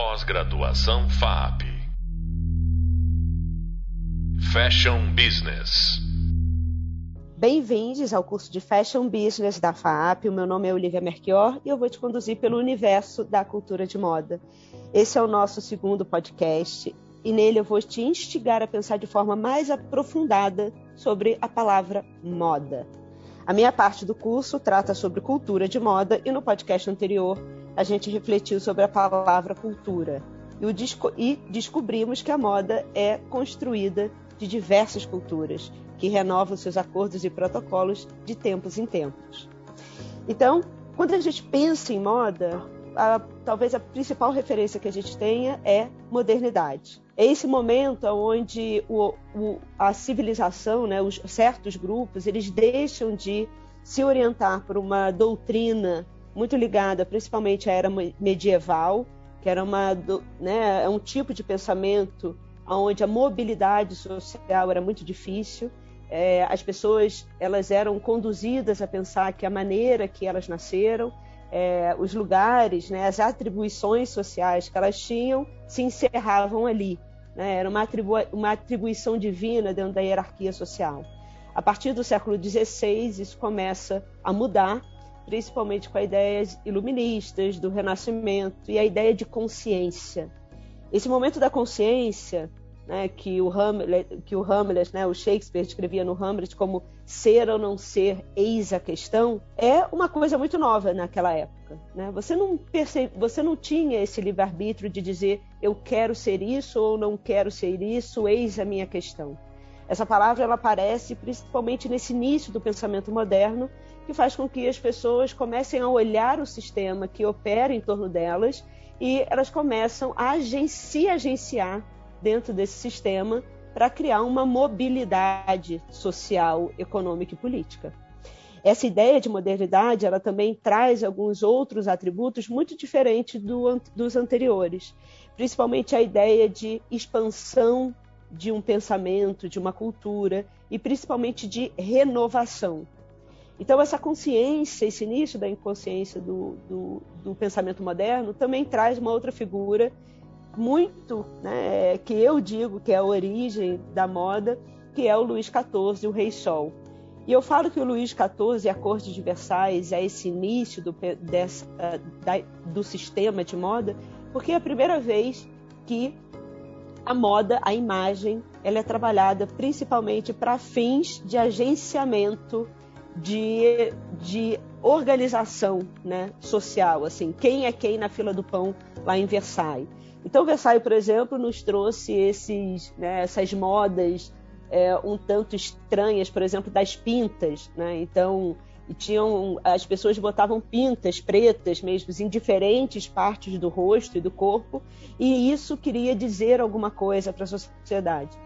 Pós-graduação FAP. Fashion Business. Bem-vindos ao curso de Fashion Business da FAP. O meu nome é Olivia Merchior e eu vou te conduzir pelo universo da cultura de moda. Esse é o nosso segundo podcast e nele eu vou te instigar a pensar de forma mais aprofundada sobre a palavra moda. A minha parte do curso trata sobre cultura de moda e no podcast anterior a gente refletiu sobre a palavra cultura e, desco e descobrimos que a moda é construída de diversas culturas que renovam seus acordos e protocolos de tempos em tempos. Então, quando a gente pensa em moda, a, talvez a principal referência que a gente tenha é modernidade. É esse momento onde o, o, a civilização, né, os certos grupos, eles deixam de se orientar por uma doutrina muito ligada principalmente à era medieval, que era uma, né, é um tipo de pensamento onde a mobilidade social era muito difícil. É, as pessoas elas eram conduzidas a pensar que a maneira que elas nasceram, é, os lugares, né, as atribuições sociais que elas tinham se encerravam ali. Né? Era uma, atribu uma atribuição divina dentro da hierarquia social. A partir do século XVI, isso começa a mudar principalmente com a ideias iluministas do Renascimento e a ideia de consciência. Esse momento da consciência, né, que o Hamlet, que o Hamlet, né, o Shakespeare escrevia no Hamlet como ser ou não ser, eis a questão, é uma coisa muito nova naquela época. Né? Você não você não tinha esse livre arbítrio de dizer eu quero ser isso ou não quero ser isso, eis a minha questão. Essa palavra ela aparece principalmente nesse início do pensamento moderno, que faz com que as pessoas comecem a olhar o sistema que opera em torno delas e elas começam a se agenciar dentro desse sistema para criar uma mobilidade social, econômica e política. Essa ideia de modernidade ela também traz alguns outros atributos muito diferentes do, dos anteriores, principalmente a ideia de expansão de um pensamento, de uma cultura e principalmente de renovação. Então, essa consciência, esse início da inconsciência do, do, do pensamento moderno também traz uma outra figura muito, né, que eu digo que é a origem da moda, que é o Luís XIV, o Rei Sol. E eu falo que o Luís XIV, a corte de Versailles, é esse início do, dessa, da, do sistema de moda, porque é a primeira vez que a moda, a imagem, ela é trabalhada principalmente para fins de agenciamento de, de organização né, social, assim, quem é quem na fila do pão lá em Versailles. Então, Versailles, por exemplo, nos trouxe esses, né, essas modas é, um tanto estranhas, por exemplo, das pintas. Né? Então, tinham as pessoas botavam pintas pretas mesmo em diferentes partes do rosto e do corpo e isso queria dizer alguma coisa para a sociedade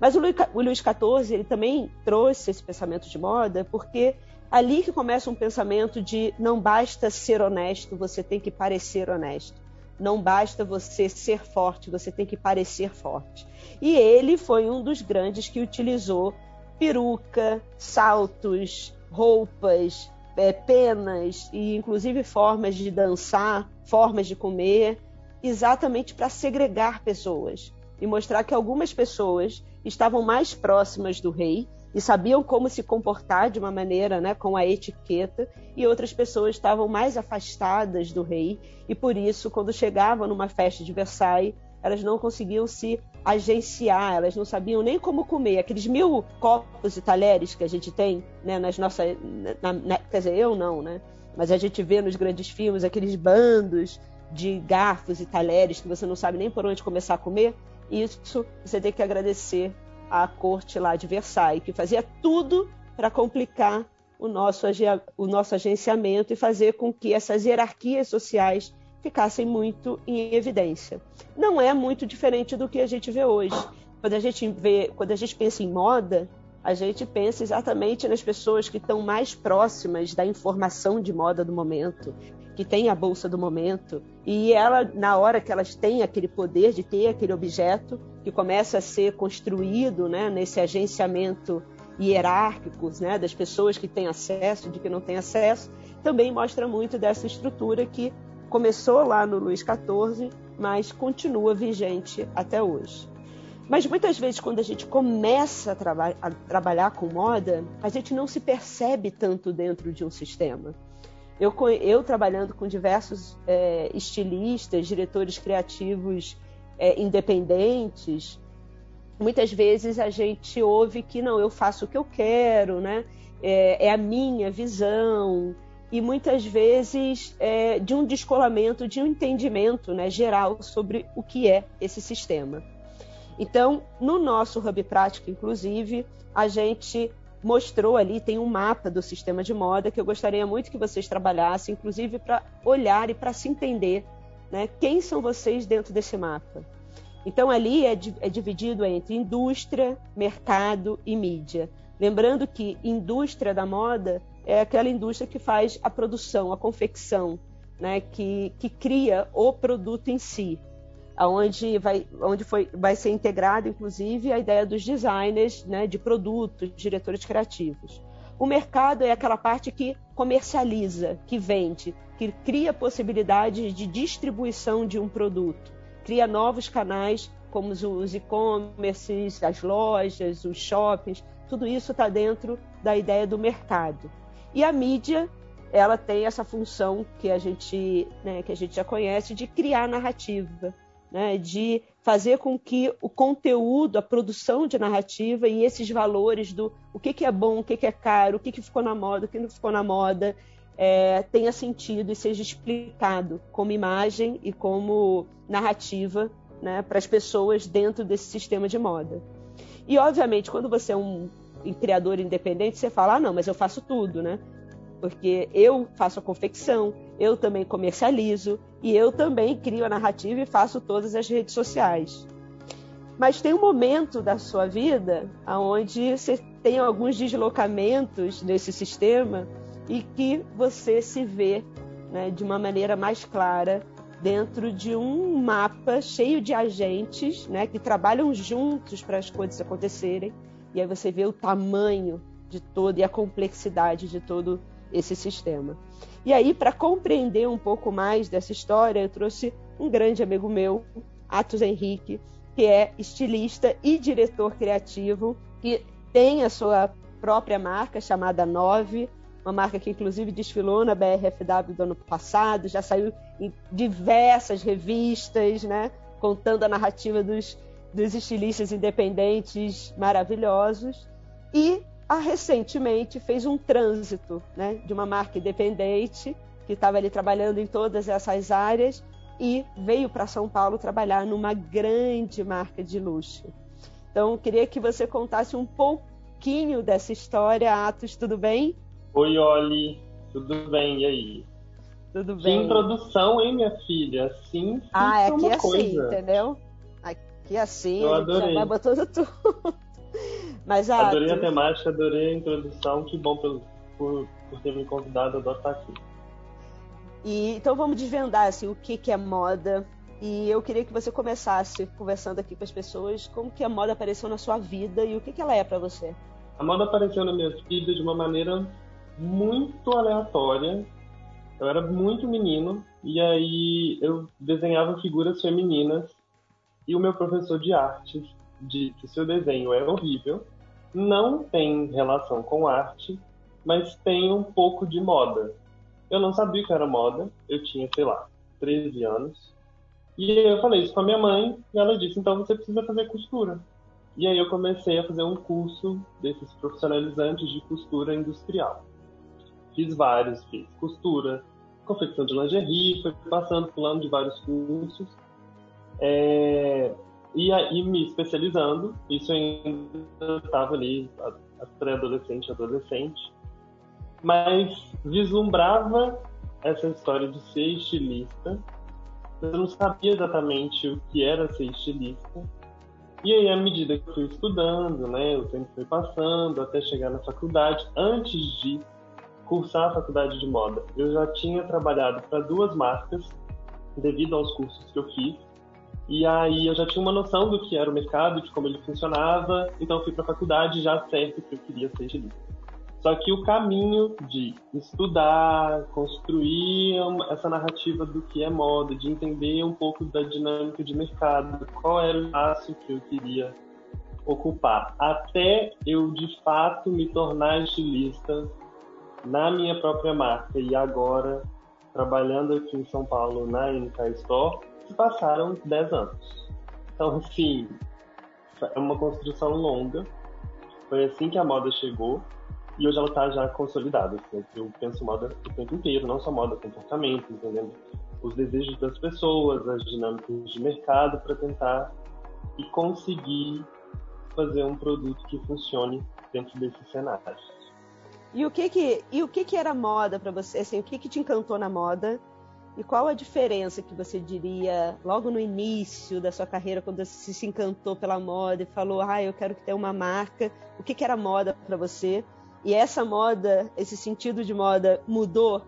mas o Luís XIV ele também trouxe esse pensamento de moda porque ali que começa um pensamento de não basta ser honesto você tem que parecer honesto. Não basta você ser forte você tem que parecer forte. E ele foi um dos grandes que utilizou peruca saltos roupas, é, penas e inclusive formas de dançar, formas de comer, exatamente para segregar pessoas e mostrar que algumas pessoas estavam mais próximas do rei e sabiam como se comportar de uma maneira, né, com a etiqueta, e outras pessoas estavam mais afastadas do rei e por isso, quando chegavam numa festa de Versailles, elas não conseguiam se agenciar, elas não sabiam nem como comer. Aqueles mil copos e talheres que a gente tem, né, nas nossas. Na, na, quer dizer, eu não, né? Mas a gente vê nos grandes filmes aqueles bandos de garfos e talheres que você não sabe nem por onde começar a comer. Isso você tem que agradecer à corte lá de Versailles, que fazia tudo para complicar o nosso, o nosso agenciamento e fazer com que essas hierarquias sociais ficassem muito em evidência. Não é muito diferente do que a gente vê hoje. Quando a gente vê, quando a gente pensa em moda, a gente pensa exatamente nas pessoas que estão mais próximas da informação de moda do momento, que têm a bolsa do momento, e ela, na hora que elas têm aquele poder de ter aquele objeto que começa a ser construído, né, nesse agenciamento hierárquico, né, das pessoas que têm acesso, de que não têm acesso, também mostra muito dessa estrutura que começou lá no Luís XIV, mas continua vigente até hoje. Mas muitas vezes, quando a gente começa a, traba a, trabalhar com moda, a gente não se percebe tanto dentro de um sistema. Eu, eu trabalhando com diversos é, estilistas, diretores criativos é, independentes, muitas vezes a gente ouve que não, eu faço o que eu quero, né? é, é a minha visão, e muitas vezes é, de um descolamento, de um entendimento né, geral sobre o que é esse sistema. Então, no nosso Hub Prático, inclusive, a gente mostrou ali, tem um mapa do sistema de moda que eu gostaria muito que vocês trabalhassem, inclusive para olhar e para se entender né, quem são vocês dentro desse mapa. Então, ali é, é dividido entre indústria, mercado e mídia. Lembrando que indústria da moda é aquela indústria que faz a produção, a confecção, né, que, que cria o produto em si onde vai, onde foi, vai ser integrada, inclusive, a ideia dos designers né, de produtos, diretores criativos. O mercado é aquela parte que comercializa, que vende, que cria possibilidades de distribuição de um produto, cria novos canais, como os e-commerces, as lojas, os shoppings, tudo isso está dentro da ideia do mercado. E a mídia, ela tem essa função que a gente, né, que a gente já conhece de criar narrativa, né, de fazer com que o conteúdo, a produção de narrativa e esses valores do o que, que é bom, o que, que é caro, o que, que ficou na moda, o que não ficou na moda, é, tenha sentido e seja explicado como imagem e como narrativa né, para as pessoas dentro desse sistema de moda. E, obviamente, quando você é um criador independente, você fala, ah, não, mas eu faço tudo, né? porque eu faço a confecção, eu também comercializo e eu também crio a narrativa e faço todas as redes sociais. Mas tem um momento da sua vida onde você tem alguns deslocamentos nesse sistema e que você se vê né, de uma maneira mais clara dentro de um mapa cheio de agentes né, que trabalham juntos para as coisas acontecerem. E aí você vê o tamanho de todo e a complexidade de todo esse sistema. E aí, para compreender um pouco mais dessa história, eu trouxe um grande amigo meu, Atos Henrique, que é estilista e diretor criativo, que tem a sua própria marca chamada Nove, uma marca que inclusive desfilou na BRFW do ano passado, já saiu em diversas revistas, né, contando a narrativa dos, dos estilistas independentes maravilhosos. E a, recentemente fez um trânsito né, de uma marca independente que estava ali trabalhando em todas essas áreas e veio para São Paulo trabalhar numa grande marca de luxo. Então, queria que você contasse um pouquinho dessa história. Atos, tudo bem? Oi, Oli, tudo bem? E aí? Tudo bem. Que introdução, hein, minha filha? Assim, ah, é aqui é assim, entendeu? Aqui é assim, Eu adorei. botando tudo. Mas, ah, adorei a temática, adorei a introdução. Que bom por, por, por ter me convidado a estar aqui. E, então vamos desvendar assim, o que, que é moda. E eu queria que você começasse conversando aqui com as pessoas como que a moda apareceu na sua vida e o que, que ela é para você. A moda apareceu na minha vida de uma maneira muito aleatória. Eu era muito menino e aí eu desenhava figuras femininas e o meu professor de artes de que seu desenho é horrível, não tem relação com arte, mas tem um pouco de moda. Eu não sabia que era moda, eu tinha, sei lá, 13 anos. E eu falei isso com a minha mãe, e ela disse: então você precisa fazer costura. E aí eu comecei a fazer um curso desses profissionalizantes de costura industrial. Fiz vários, fiz costura, confecção de lingerie, fui passando, pulando de vários cursos. É, e aí me especializando, isso ainda estava ali, pré-adolescente, adolescente, mas vislumbrava essa história de ser estilista. Eu não sabia exatamente o que era ser estilista. E aí, à medida que eu fui estudando, né, o tempo foi passando até chegar na faculdade, antes de cursar a faculdade de moda, eu já tinha trabalhado para duas marcas devido aos cursos que eu fiz e aí eu já tinha uma noção do que era o mercado, de como ele funcionava, então fui para a faculdade já certo que eu queria ser estilista. Só que o caminho de estudar, construir essa narrativa do que é moda, de entender um pouco da dinâmica de mercado, qual era o espaço que eu queria ocupar, até eu de fato me tornar estilista na minha própria marca e agora trabalhando aqui em São Paulo na NK Store, se passaram 10 anos. Então, assim, é uma construção longa. Foi assim que a moda chegou e hoje ela está já consolidada. Assim, eu penso moda o tempo inteiro, não só moda, comportamento, entendendo os desejos das pessoas, as dinâmicas de mercado para tentar e conseguir fazer um produto que funcione dentro desses cenários. E o que que, e o que, que era moda para você? Assim, o que, que te encantou na moda? E qual a diferença que você diria logo no início da sua carreira, quando você se encantou pela moda e falou, ah, eu quero ter uma marca? O que, que era moda para você? E essa moda, esse sentido de moda mudou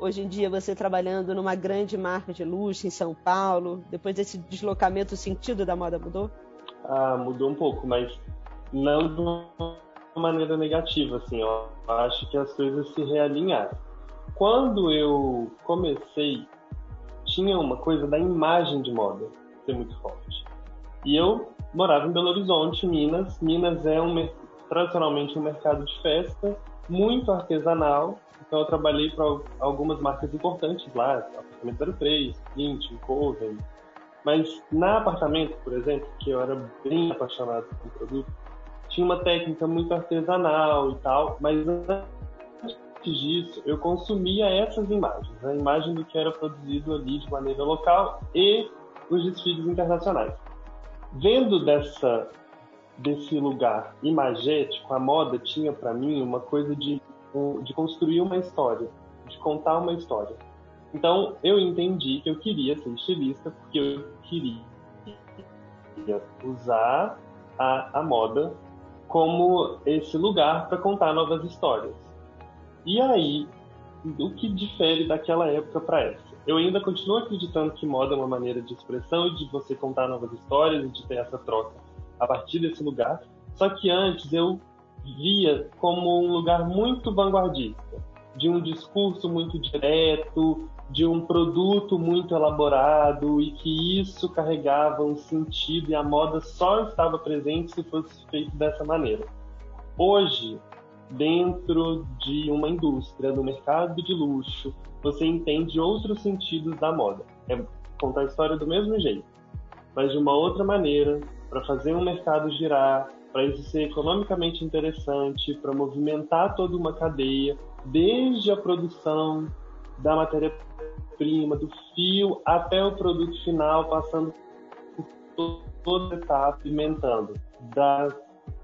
hoje em dia você trabalhando numa grande marca de luxo em São Paulo, depois desse deslocamento, o sentido da moda mudou? Ah, mudou um pouco, mas não de uma maneira negativa, assim, ó. Acho que as coisas se realinharam. Quando eu comecei, tinha uma coisa da imagem de moda ser muito forte. E eu morava em Belo Horizonte, Minas. Minas é um tradicionalmente um mercado de festa, muito artesanal. Então eu trabalhei para algumas marcas importantes lá, Apartamento 03, 20, Coven. Mas na apartamento, por exemplo, que eu era bem apaixonado pelo produto, tinha uma técnica muito artesanal e tal, mas antes disso eu consumia essas imagens, a imagem do que era produzido ali de maneira local e os desfiles internacionais. Vendo dessa desse lugar imagético, a moda tinha para mim uma coisa de, de construir uma história, de contar uma história. Então eu entendi que eu queria ser estilista porque eu queria usar a, a moda como esse lugar para contar novas histórias. E aí, o que difere daquela época para essa? Eu ainda continuo acreditando que moda é uma maneira de expressão e de você contar novas histórias e de ter essa troca a partir desse lugar. Só que antes eu via como um lugar muito vanguardista, de um discurso muito direto, de um produto muito elaborado e que isso carregava um sentido e a moda só estava presente se fosse feito dessa maneira. Hoje, dentro de uma indústria, do mercado de luxo, você entende outros sentidos da moda. É contar a história do mesmo jeito, mas de uma outra maneira, para fazer um mercado girar, para isso ser economicamente interessante, para movimentar toda uma cadeia, desde a produção da matéria-prima, do fio até o produto final, passando por toda a etapa, pimentando, da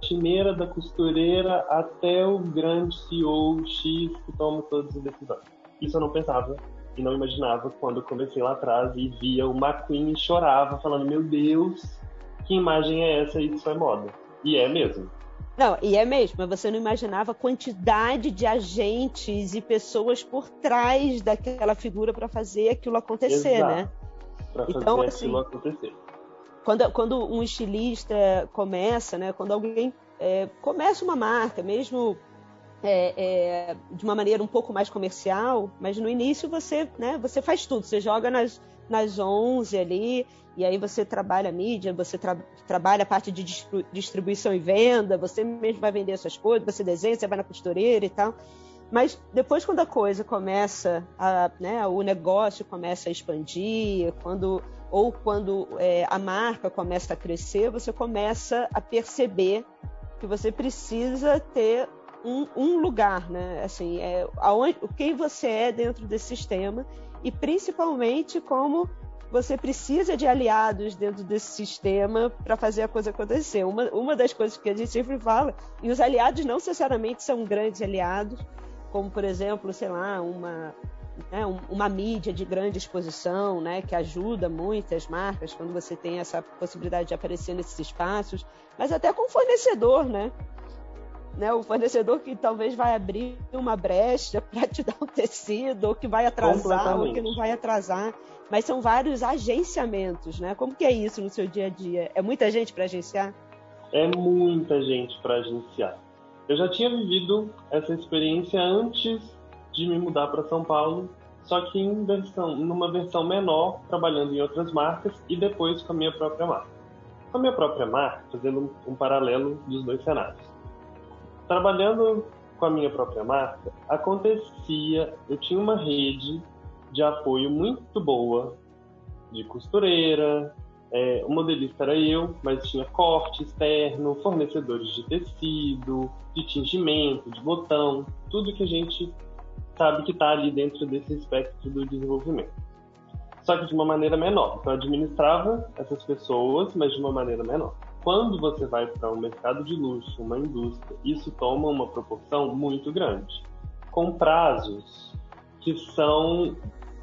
chineira, da costureira até o grande CEO X que toma todas as decisões. Isso eu não pensava e não imaginava quando eu comecei lá atrás e via o McQueen e chorava, falando: Meu Deus, que imagem é essa? Isso é moda. E é mesmo. Não, e é mesmo, mas você não imaginava a quantidade de agentes e pessoas por trás daquela figura para fazer aquilo acontecer, Exato. né? Para fazer então, assim, aquilo acontecer. Quando, quando um estilista começa, né? Quando alguém é, começa uma marca, mesmo é, é, de uma maneira um pouco mais comercial, mas no início você, né, você faz tudo, você joga nas, nas 11 ali, e aí você trabalha mídia, você tra trabalha a parte de distribuição e venda, você mesmo vai vender suas coisas, você desenha, você vai na costureira e tal. Mas depois, quando a coisa começa, a, né, o negócio começa a expandir, quando, ou quando é, a marca começa a crescer, você começa a perceber que você precisa ter um, um lugar, né? Assim, é, aonde, quem você é dentro desse sistema e principalmente como você precisa de aliados dentro desse sistema para fazer a coisa acontecer. Uma, uma das coisas que a gente sempre fala, e os aliados não necessariamente são grandes aliados, como, por exemplo, sei lá, uma, né, uma mídia de grande exposição, né, que ajuda muitas marcas quando você tem essa possibilidade de aparecer nesses espaços, mas até com fornecedor, né? né, o fornecedor que talvez vai abrir uma brecha para te dar um tecido, ou que vai atrasar, ou que não vai atrasar. Mas são vários agenciamentos, né? Como que é isso no seu dia a dia? É muita gente para agenciar? É muita gente para agenciar. Eu já tinha vivido essa experiência antes de me mudar para São Paulo, só que em versão, numa versão menor, trabalhando em outras marcas e depois com a minha própria marca. Com a minha própria marca, fazendo um paralelo dos dois cenários. Trabalhando com a minha própria marca, acontecia, eu tinha uma rede de apoio muito boa de costureira, é, o modelista era eu, mas tinha corte externo, fornecedores de tecido, de tingimento, de botão, tudo que a gente sabe que está ali dentro desse espectro do desenvolvimento. Só que de uma maneira menor. Então, administrava essas pessoas, mas de uma maneira menor. Quando você vai para um mercado de luxo, uma indústria, isso toma uma proporção muito grande, com prazos que são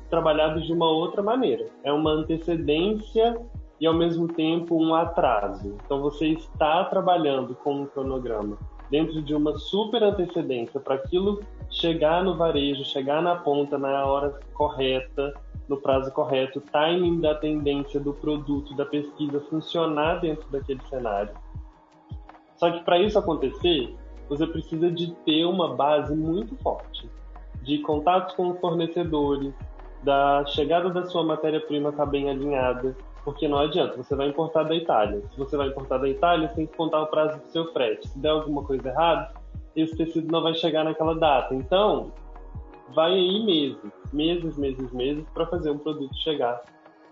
trabalhados de uma outra maneira. É uma antecedência e ao mesmo tempo um atraso. Então você está trabalhando com um cronograma dentro de uma super antecedência para aquilo chegar no varejo, chegar na ponta na hora correta, no prazo correto, timing da tendência do produto, da pesquisa funcionar dentro daquele cenário. Só que para isso acontecer, você precisa de ter uma base muito forte de contatos com fornecedores, da chegada da sua matéria-prima estar tá bem alinhada, porque não adianta, você vai importar da Itália. Se você vai importar da Itália, você tem que contar o prazo do seu frete. Se der alguma coisa errada, esse tecido não vai chegar naquela data. Então, vai aí meses, meses, meses, meses, para fazer um produto chegar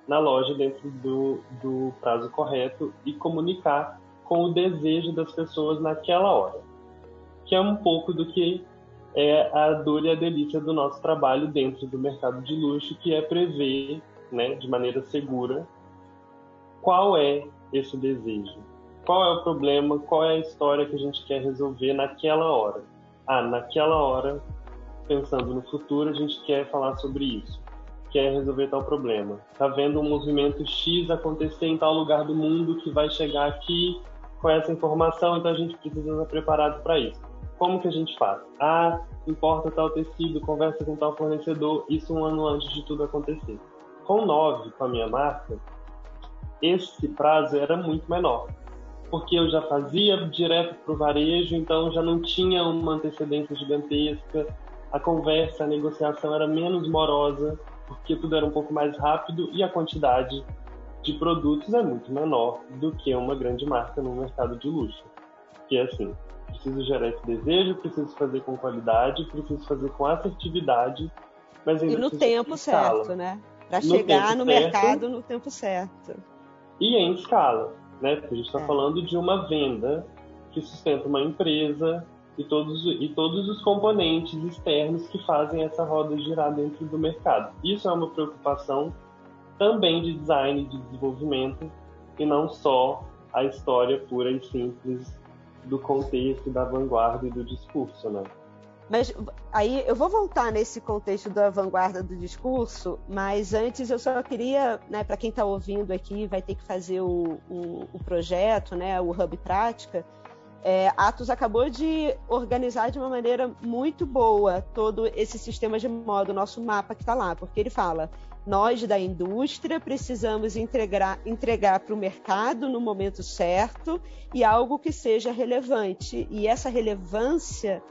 na loja dentro do, do prazo correto e comunicar com o desejo das pessoas naquela hora. Que é um pouco do que é a dor e a delícia do nosso trabalho dentro do mercado de luxo, que é prever, né, de maneira segura, qual é esse desejo, qual é o problema, qual é a história que a gente quer resolver naquela hora. Ah, naquela hora, pensando no futuro, a gente quer falar sobre isso, quer resolver tal problema. Tá vendo um movimento X acontecer em tal lugar do mundo que vai chegar aqui com essa informação, então a gente precisa estar preparado para isso como que a gente faz? Ah, importa tal tecido, conversa com tal fornecedor, isso um ano antes de tudo acontecer. Com 9, com a minha marca, esse prazo era muito menor, porque eu já fazia direto para o varejo, então já não tinha uma antecedência gigantesca, a conversa, a negociação era menos morosa, porque tudo era um pouco mais rápido e a quantidade de produtos é muito menor do que uma grande marca no mercado de luxo. Que é assim, preciso gerar esse desejo, preciso fazer com qualidade, preciso fazer com assertividade, mas ainda E no tempo certo, né? Para chegar no certo, mercado no tempo certo. E em escala, né? Porque a gente está é. falando de uma venda que sustenta uma empresa e todos, e todos os componentes externos que fazem essa roda girar dentro do mercado. Isso é uma preocupação também de design, de desenvolvimento, e não só a história pura e simples do contexto da vanguarda e do discurso, né? Mas aí eu vou voltar nesse contexto da vanguarda do discurso, mas antes eu só queria, né, para quem está ouvindo aqui, vai ter que fazer o, o, o projeto, né, o Hub Prática. É, Atos acabou de organizar de uma maneira muito boa todo esse sistema de modo, nosso mapa que está lá, porque ele fala: nós da indústria precisamos entregar para o mercado no momento certo e algo que seja relevante. E essa relevância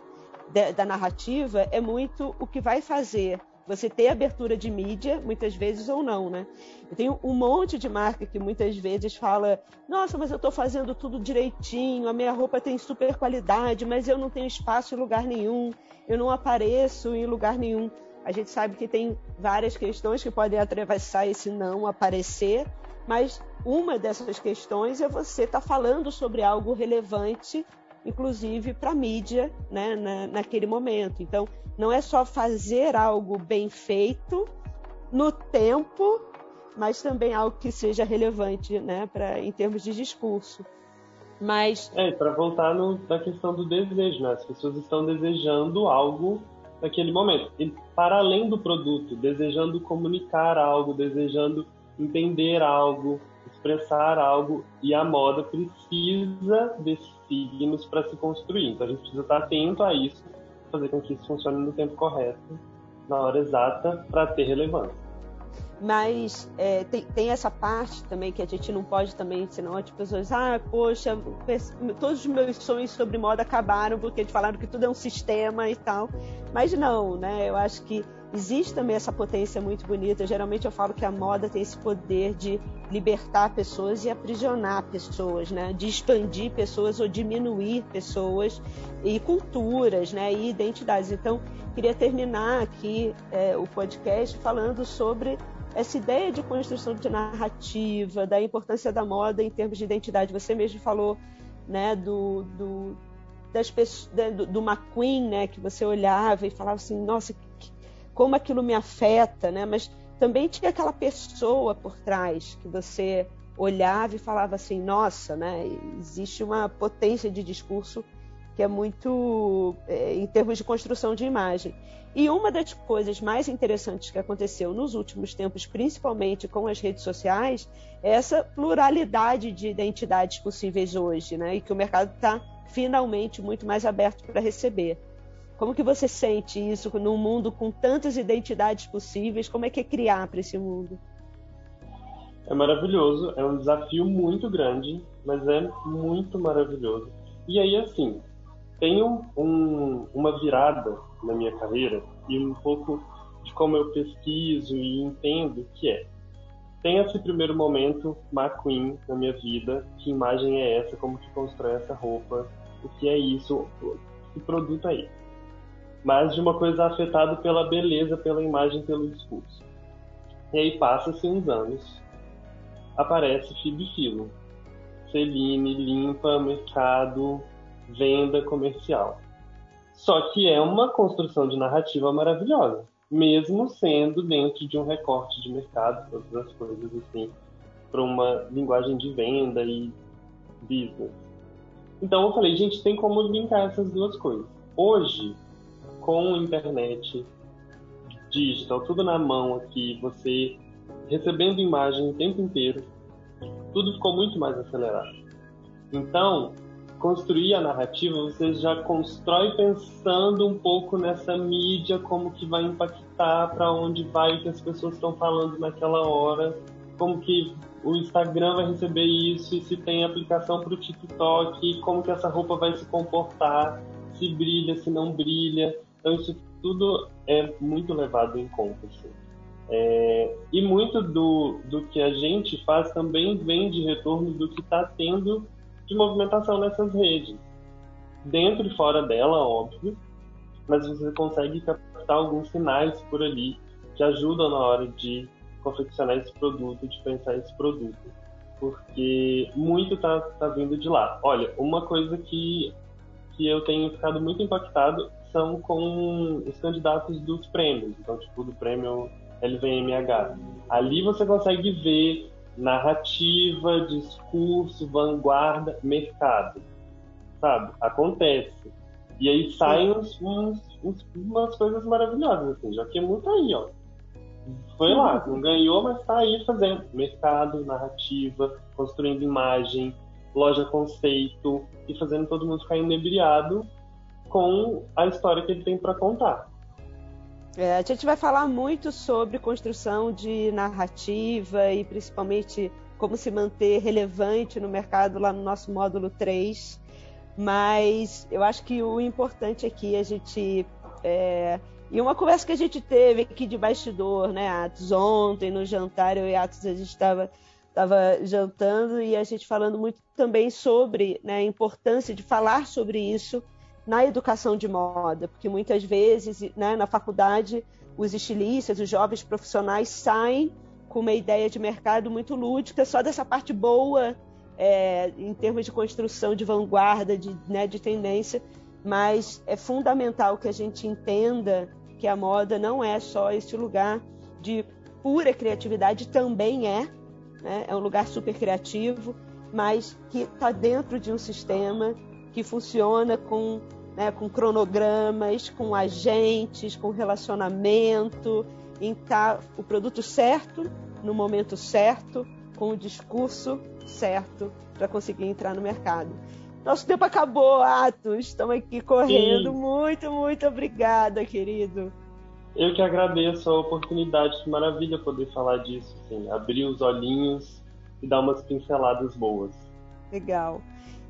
da narrativa é muito o que vai fazer você ter abertura de mídia, muitas vezes ou não, né? Eu tenho um monte de marca que muitas vezes fala: nossa, mas eu estou fazendo tudo direitinho, a minha roupa tem super qualidade, mas eu não tenho espaço em lugar nenhum, eu não apareço em lugar nenhum. A gente sabe que tem várias questões que podem atravessar esse não aparecer, mas uma dessas questões é você estar tá falando sobre algo relevante, inclusive para a mídia, né, na, naquele momento. Então, não é só fazer algo bem feito no tempo, mas também algo que seja relevante, né, pra, em termos de discurso. Mas é para voltar no, na questão do desejo, né? As pessoas estão desejando algo naquele momento. E para além do produto, desejando comunicar algo, desejando entender algo, expressar algo, e a moda precisa desses signos para se construir. Então a gente precisa estar atento a isso, fazer com que isso funcione no tempo correto, na hora exata, para ter relevância. Mas é, tem, tem, essa parte também que a gente não pode também ensinar as pessoas, ah, poxa, todos os meus sonhos sobre moda acabaram porque eles falaram que tudo é um sistema e tal. Mas não, né? Eu acho que existe também essa potência muito bonita. Geralmente eu falo que a moda tem esse poder de libertar pessoas e aprisionar pessoas, né? De expandir pessoas ou diminuir pessoas e culturas, né? E identidades. Então, queria terminar aqui é, o podcast falando sobre essa ideia de construção de narrativa, da importância da moda em termos de identidade. Você mesmo falou né, do, do, das pessoas, do, do McQueen, né, que você olhava e falava assim, nossa, como aquilo me afeta, né? Mas também tinha aquela pessoa por trás que você olhava e falava assim, nossa, né? Existe uma potência de discurso que é muito é, em termos de construção de imagem. E uma das coisas mais interessantes que aconteceu nos últimos tempos, principalmente com as redes sociais, é essa pluralidade de identidades possíveis hoje, né? E que o mercado está finalmente muito mais aberto para receber. Como que você sente isso num mundo com tantas identidades possíveis? Como é que é criar para esse mundo? É maravilhoso, é um desafio muito grande, mas é muito maravilhoso. E aí, assim, tem um, um, uma virada na minha carreira e um pouco de como eu pesquiso e entendo que é. Tem esse primeiro momento McQueen na minha vida, que imagem é essa, como que constrói essa roupa, o que é isso, que produto é esse. Mas de uma coisa afetada pela beleza, pela imagem, pelo discurso. E aí passa-se uns anos, aparece Philo, Celine, limpa, mercado, venda comercial. Só que é uma construção de narrativa maravilhosa, mesmo sendo dentro de um recorte de mercado, todas as coisas assim, para uma linguagem de venda e business. Então eu falei, gente, tem como linkar essas duas coisas. Hoje, com internet, digital, tudo na mão aqui, você recebendo imagem o tempo inteiro, tudo ficou muito mais acelerado. Então, construir a narrativa, você já constrói pensando um pouco nessa mídia, como que vai impactar, para onde vai o que as pessoas estão falando naquela hora, como que o Instagram vai receber isso, e se tem aplicação para o TikTok, como que essa roupa vai se comportar, se brilha, se não brilha. Então isso tudo é muito levado em conta. Assim. É, e muito do, do que a gente faz também vem de retorno do que está tendo de movimentação nessas redes. Dentro e fora dela, óbvio, mas você consegue captar alguns sinais por ali que ajudam na hora de confeccionar esse produto, de pensar esse produto. Porque muito está tá vindo de lá. Olha, uma coisa que, que eu tenho ficado muito impactado são com os candidatos dos prêmios. Então, tipo, do prêmio LVMH. Ali você consegue ver narrativa, discurso, vanguarda, mercado. Sabe? Acontece. E aí saem uns, uns, uns, umas coisas maravilhosas, assim. Já que é muito aí, ó. Foi lá, não ganhou, mas tá aí fazendo. Mercado, narrativa, construindo imagem, loja conceito e fazendo todo mundo ficar inebriado com a história que ele tem para contar. É, a gente vai falar muito sobre construção de narrativa e principalmente como se manter relevante no mercado lá no nosso módulo 3. Mas eu acho que o importante aqui é a gente. É, e uma conversa que a gente teve aqui de bastidor, né, Atos, ontem no jantar, eu e Atos, a gente estava estava jantando e a gente falando muito também sobre né, a importância de falar sobre isso na educação de moda, porque muitas vezes né, na faculdade os estilistas, os jovens profissionais saem com uma ideia de mercado muito lúdica, só dessa parte boa é, em termos de construção de vanguarda, de, né, de tendência, mas é fundamental que a gente entenda que a moda não é só esse lugar de pura criatividade, também é, né, é um lugar super criativo, mas que está dentro de um sistema que funciona com né, com cronogramas, com agentes, com relacionamento, em estar o produto certo, no momento certo, com o discurso certo para conseguir entrar no mercado. Nosso tempo acabou, Atos. Estamos aqui correndo. Sim. Muito, muito obrigada, querido. Eu que agradeço a oportunidade, que maravilha poder falar disso, assim, abrir os olhinhos e dar umas pinceladas boas. Legal.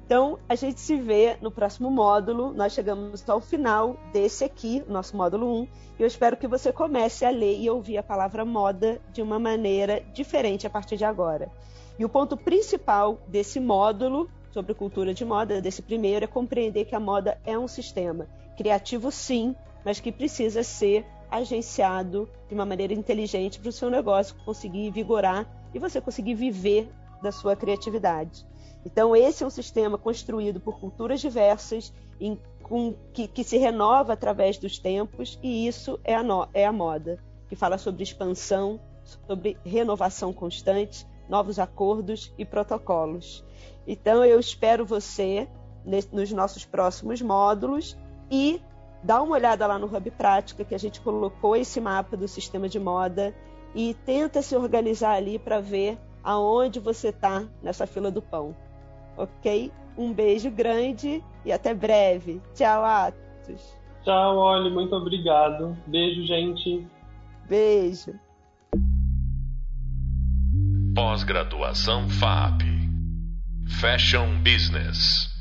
Então, a gente se vê no próximo módulo. Nós chegamos ao final desse aqui, nosso módulo 1, e eu espero que você comece a ler e ouvir a palavra moda de uma maneira diferente a partir de agora. E o ponto principal desse módulo sobre cultura de moda, desse primeiro, é compreender que a moda é um sistema criativo, sim, mas que precisa ser agenciado de uma maneira inteligente para o seu negócio conseguir vigorar e você conseguir viver da sua criatividade. Então, esse é um sistema construído por culturas diversas, em, com, que, que, se renova através dos tempos, e isso é a, no, é a moda, que fala sobre expansão, sobre renovação constante, novos acordos e protocolos. Então, eu espero você nos nossos próximos módulos e dá uma olhada lá no Hub Prática, que a gente colocou esse mapa do sistema de moda e tenta se organizar ali para ver aonde você está nessa fila do pão ok? Um beijo grande e até breve. Tchau, Atos. Tchau, Oli, muito obrigado. Beijo, gente. Beijo. Pós-graduação FAP Fashion Business.